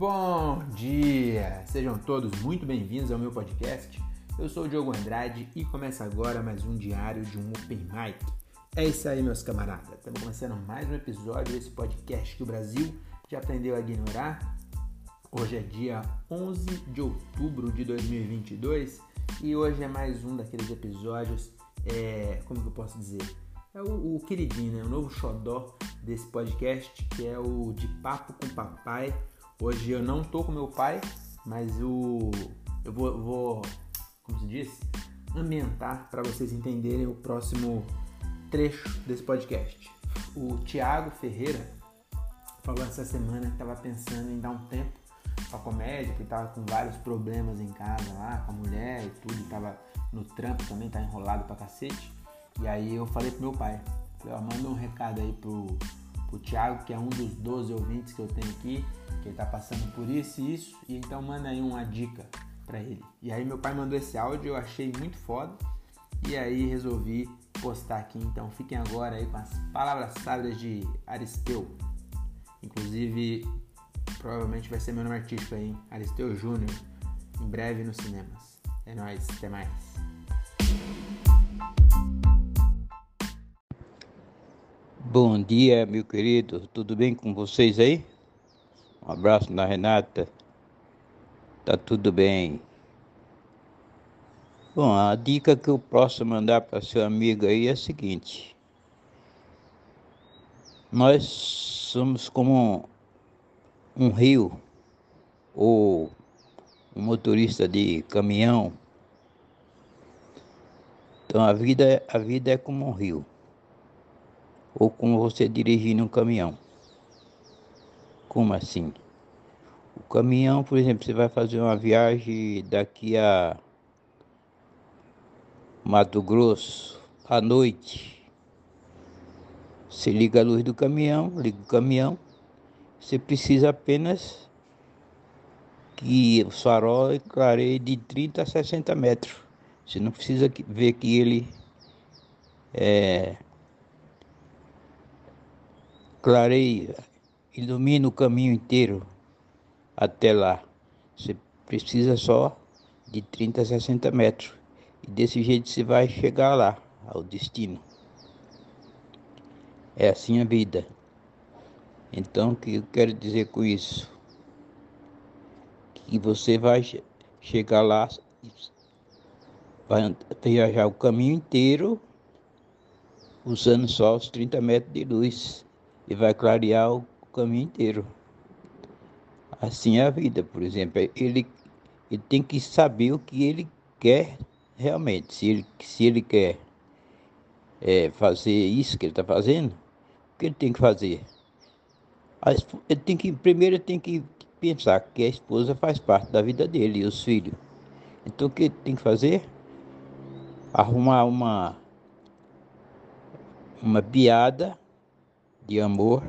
Bom dia! Sejam todos muito bem-vindos ao meu podcast. Eu sou o Diogo Andrade e começa agora mais um diário de um Open Mic. É isso aí, meus camaradas. Estamos começando mais um episódio desse podcast que o Brasil já aprendeu a ignorar. Hoje é dia 11 de outubro de 2022 e hoje é mais um daqueles episódios, é, como que eu posso dizer? É o, o queridinho, né? O novo xodó desse podcast, que é o De Papo com Papai. Hoje eu não tô com meu pai, mas o, eu vou, vou, como se diz, ambientar para vocês entenderem o próximo trecho desse podcast. O Tiago Ferreira falou essa semana que estava pensando em dar um tempo para comédia, que estava com vários problemas em casa lá, com a mulher e tudo, estava no trampo também, tá enrolado pra cacete. E aí eu falei pro meu pai, falei, ó, manda um recado aí pro, pro Thiago, que é um dos 12 ouvintes que eu tenho aqui, que ele tá passando por isso e isso, e então manda aí uma dica para ele. E aí meu pai mandou esse áudio, eu achei muito foda, e aí resolvi postar aqui, então fiquem agora aí com as palavras sábias de Aristeu. Inclusive, provavelmente vai ser meu nome artístico aí, hein? Aristeu Júnior, em breve nos cinemas. É nóis, até mais. Bom dia, meu querido. Tudo bem com vocês aí? Um abraço na Renata. Tá tudo bem. Bom, a dica que eu posso mandar para seu amigo aí é a seguinte: nós somos como um rio ou um motorista de caminhão. Então a vida, a vida é como um rio ou como você dirigindo um caminhão. Como assim? O caminhão, por exemplo, você vai fazer uma viagem daqui a Mato Grosso à noite. Você liga a luz do caminhão, liga o caminhão. Você precisa apenas que o farol clareie de 30 a 60 metros. Você não precisa ver que ele é, clareia, ilumina o caminho inteiro até lá. Você precisa só de 30 a 60 metros. E desse jeito você vai chegar lá, ao destino. É assim a vida. Então, o que eu quero dizer com isso? Que você vai chegar lá, vai viajar o caminho inteiro usando só os 30 metros de luz e vai clarear o caminho inteiro. Assim é a vida, por exemplo. Ele, ele tem que saber o que ele quer realmente. Se ele, se ele quer é, fazer isso que ele está fazendo, o que ele tem que fazer? Ele tem que, primeiro ele tem que pensar que a esposa faz parte da vida dele e os filhos. Então o que ele tem que fazer? Arrumar uma, uma piada de amor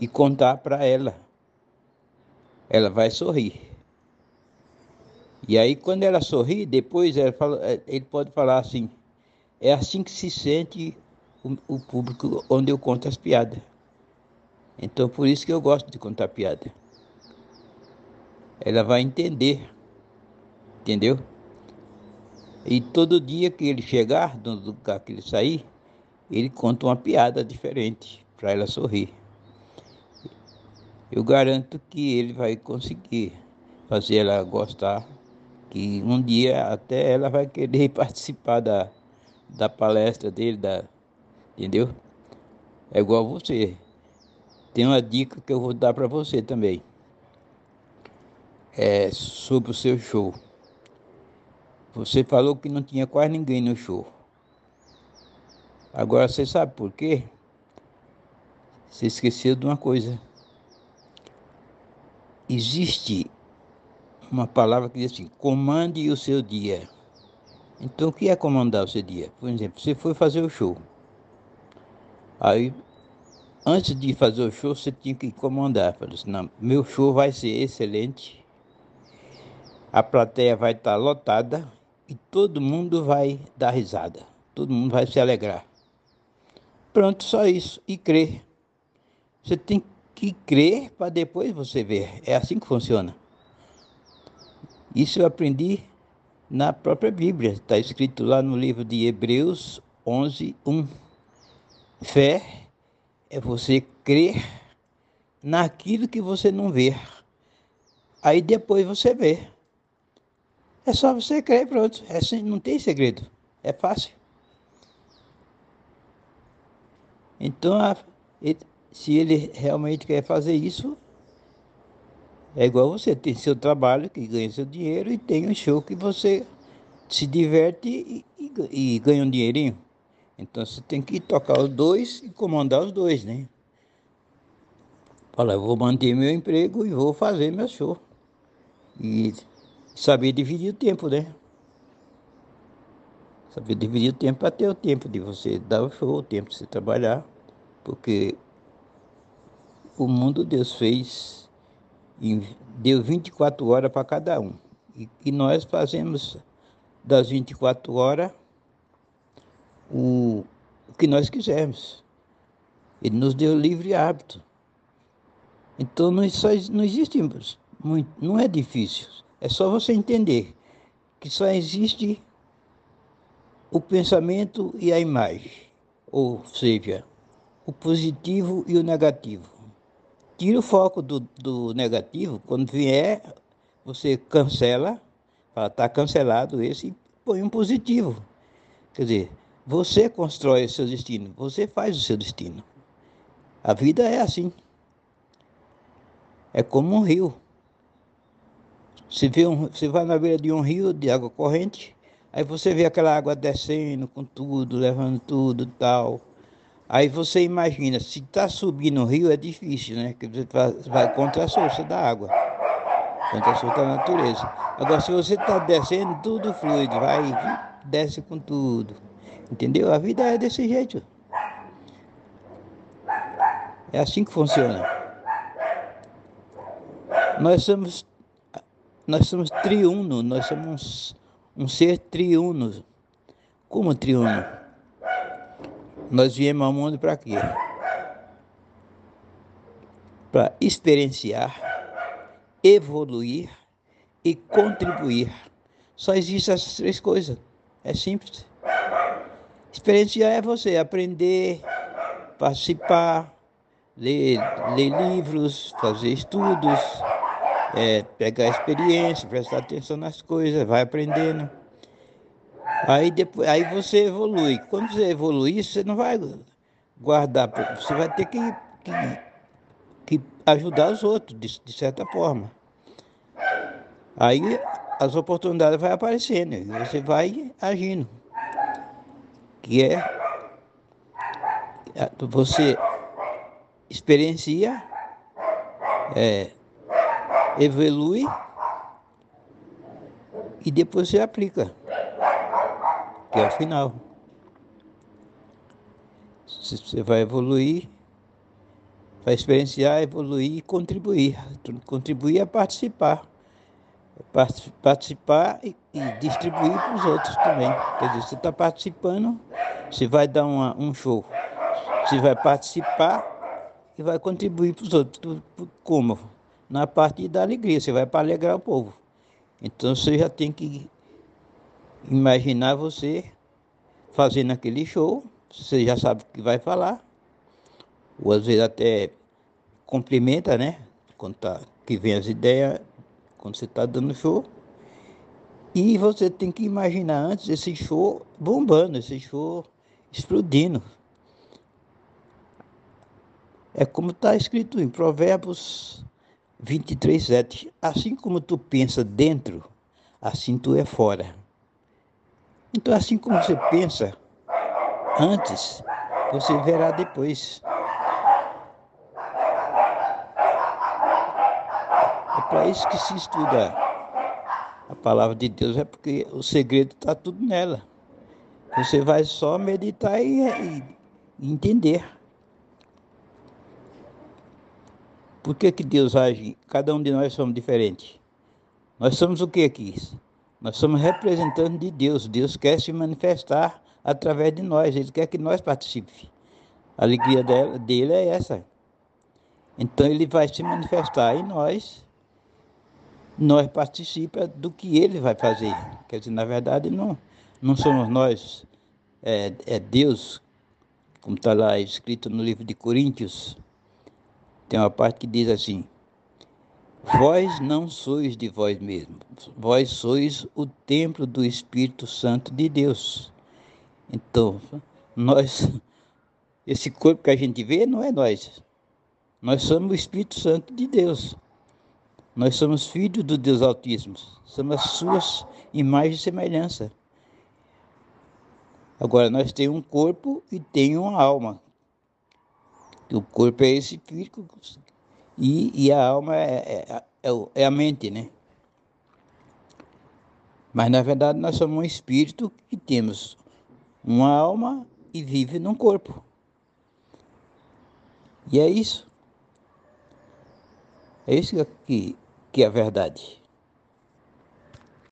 e contar para ela. Ela vai sorrir. E aí, quando ela sorri, depois ela fala, ele pode falar assim: é assim que se sente o, o público onde eu conto as piadas. Então, por isso que eu gosto de contar piada. Ela vai entender, entendeu? E todo dia que ele chegar, do lugar que ele sair, ele conta uma piada diferente para ela sorrir. Eu garanto que ele vai conseguir fazer ela gostar, que um dia até ela vai querer participar da, da palestra dele, da, entendeu? É igual você. Tem uma dica que eu vou dar para você também. É sobre o seu show. Você falou que não tinha quase ninguém no show. Agora você sabe por quê? Você esqueceu de uma coisa. Existe uma palavra que diz assim: comande o seu dia. Então, o que é comandar o seu dia? Por exemplo, você foi fazer o show. Aí, antes de fazer o show, você tinha que comandar. Falei assim: não, meu show vai ser excelente. A plateia vai estar lotada e todo mundo vai dar risada. Todo mundo vai se alegrar. Pronto, só isso. E crer. Você tem que crer para depois você ver. É assim que funciona. Isso eu aprendi na própria Bíblia. Está escrito lá no livro de Hebreus 11, 1. Fé é você crer naquilo que você não vê. Aí depois você vê. É só você crer, pronto. É, não tem segredo. É fácil. Então, se ele realmente quer fazer isso, é igual você tem seu trabalho que ganha seu dinheiro e tem um show que você se diverte e, e, e ganha um dinheirinho. Então você tem que tocar os dois e comandar os dois, né? Fala, eu vou manter meu emprego e vou fazer meu show. E saber dividir o tempo, né? Saber dividir o tempo ter o tempo de você dar o show, o tempo de você trabalhar. Porque o mundo Deus fez e deu 24 horas para cada um. E, e, nós fazemos das 24 horas o, o que nós quisermos. Ele nos deu livre hábito. Então não, só, não existe muito, não é difícil. É só você entender que só existe o pensamento e a imagem, ou seja, o positivo e o negativo. Tira o foco do, do negativo, quando vier, você cancela, está cancelado esse, e põe um positivo. Quer dizer, você constrói o seu destino, você faz o seu destino. A vida é assim. É como um rio. Você, vê um, você vai na beira de um rio de água corrente, aí você vê aquela água descendo com tudo, levando tudo tal. Aí você imagina, se está subindo o rio é difícil, né? Que você vai contra a força da água, contra a força da natureza. Agora, se você está descendo, tudo fluido, vai, desce com tudo. Entendeu? A vida é desse jeito. É assim que funciona. Nós somos nós somos triuno, nós somos um ser triuno. Como triuno? Nós viemos ao mundo para quê? Para experienciar, evoluir e contribuir. Só existem essas três coisas. É simples. Experienciar é você aprender, participar, ler, ler livros, fazer estudos, é, pegar experiência, prestar atenção nas coisas, vai aprendendo. Aí, depois, aí você evolui. Quando você evoluir, você não vai guardar, você vai ter que, que, que ajudar os outros, de, de, certa forma. Aí as oportunidades vão aparecendo, e você vai agindo. Que é você experiencia é, evolui e depois você aplica, que é o final. Você vai evoluir, vai experienciar, evoluir e contribuir. Contribuir é participar. Participar e, distribuir para os outros também. Quer dizer, você está participando, você vai dar uma, um show. Você vai participar e vai contribuir para os outros. Como? Na parte da alegria, você vai para alegrar o povo. Então você já tem que imaginar você fazendo aquele show, você já sabe o que vai falar, ou às vezes até cumprimenta, né? Quando tá, que vem as ideias, quando você está dando show. E você tem que imaginar antes esse show bombando, esse show explodindo. É como está escrito em Provérbios 23, 7. Assim como tu pensa dentro, assim tu é fora. Então, assim como você pensa antes, você verá depois. É para isso que se estuda a palavra de Deus, é porque o segredo está tudo nela. Você vai só meditar e, e entender. Por que, que Deus age? Cada um de nós somos diferentes. Nós somos o que aqui? Nós somos representantes de Deus. Deus quer se manifestar através de nós. Ele quer que nós participemos. A alegria dele é essa. Então ele vai se manifestar em nós, nós participamos do que ele vai fazer. Quer dizer, na verdade, não, não somos nós, é, é Deus, como está lá escrito no livro de Coríntios, tem uma parte que diz assim: Vós não sois de vós mesmos, vós sois o templo do Espírito Santo de Deus. Então, nós, esse corpo que a gente vê não é nós. Nós somos o Espírito Santo de Deus. Nós somos filhos do Deus Altíssimo. Somos as suas imagens e semelhança. Agora, nós temos um corpo e tem uma alma. O corpo é esse físico e, e a alma é, é, é, é a mente, né? Mas na verdade nós somos um espírito que temos uma alma e vive num corpo. E é isso. É isso que, que é a verdade.